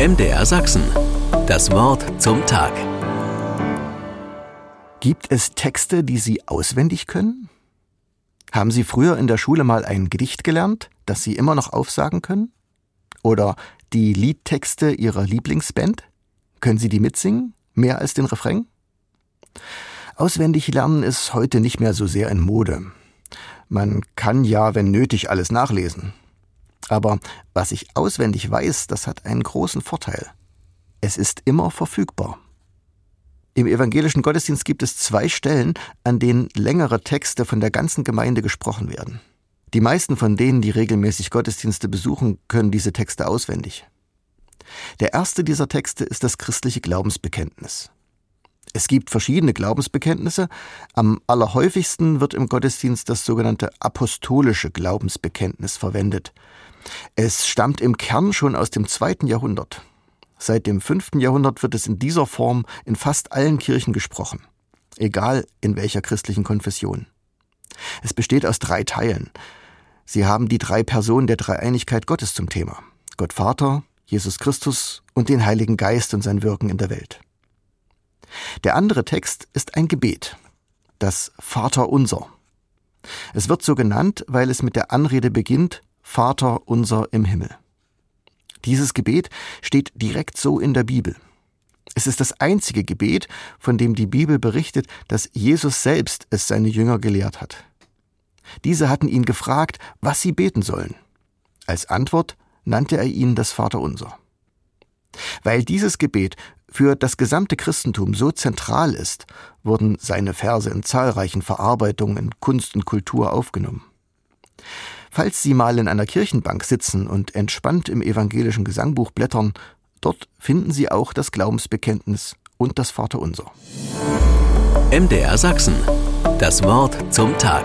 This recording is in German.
MDR Sachsen. Das Wort zum Tag. Gibt es Texte, die Sie auswendig können? Haben Sie früher in der Schule mal ein Gedicht gelernt, das Sie immer noch aufsagen können? Oder die Liedtexte Ihrer Lieblingsband? Können Sie die mitsingen? Mehr als den Refrain? Auswendig lernen ist heute nicht mehr so sehr in Mode. Man kann ja, wenn nötig, alles nachlesen. Aber was ich auswendig weiß, das hat einen großen Vorteil. Es ist immer verfügbar. Im evangelischen Gottesdienst gibt es zwei Stellen, an denen längere Texte von der ganzen Gemeinde gesprochen werden. Die meisten von denen, die regelmäßig Gottesdienste besuchen, können diese Texte auswendig. Der erste dieser Texte ist das christliche Glaubensbekenntnis. Es gibt verschiedene Glaubensbekenntnisse. Am allerhäufigsten wird im Gottesdienst das sogenannte apostolische Glaubensbekenntnis verwendet. Es stammt im Kern schon aus dem zweiten Jahrhundert. Seit dem fünften Jahrhundert wird es in dieser Form in fast allen Kirchen gesprochen, egal in welcher christlichen Konfession. Es besteht aus drei Teilen. Sie haben die drei Personen der Dreieinigkeit Gottes zum Thema. Gott Vater, Jesus Christus und den Heiligen Geist und sein Wirken in der Welt. Der andere Text ist ein Gebet, das Vater unser. Es wird so genannt, weil es mit der Anrede beginnt, Vater unser im Himmel. Dieses Gebet steht direkt so in der Bibel. Es ist das einzige Gebet, von dem die Bibel berichtet, dass Jesus selbst es seine Jünger gelehrt hat. Diese hatten ihn gefragt, was sie beten sollen. Als Antwort nannte er ihnen das Vaterunser. Weil dieses Gebet für das gesamte Christentum so zentral ist, wurden seine Verse in zahlreichen Verarbeitungen in Kunst und Kultur aufgenommen. Falls Sie mal in einer Kirchenbank sitzen und entspannt im evangelischen Gesangbuch blättern, dort finden Sie auch das Glaubensbekenntnis und das Vaterunser. MDR Sachsen. Das Wort zum Tag.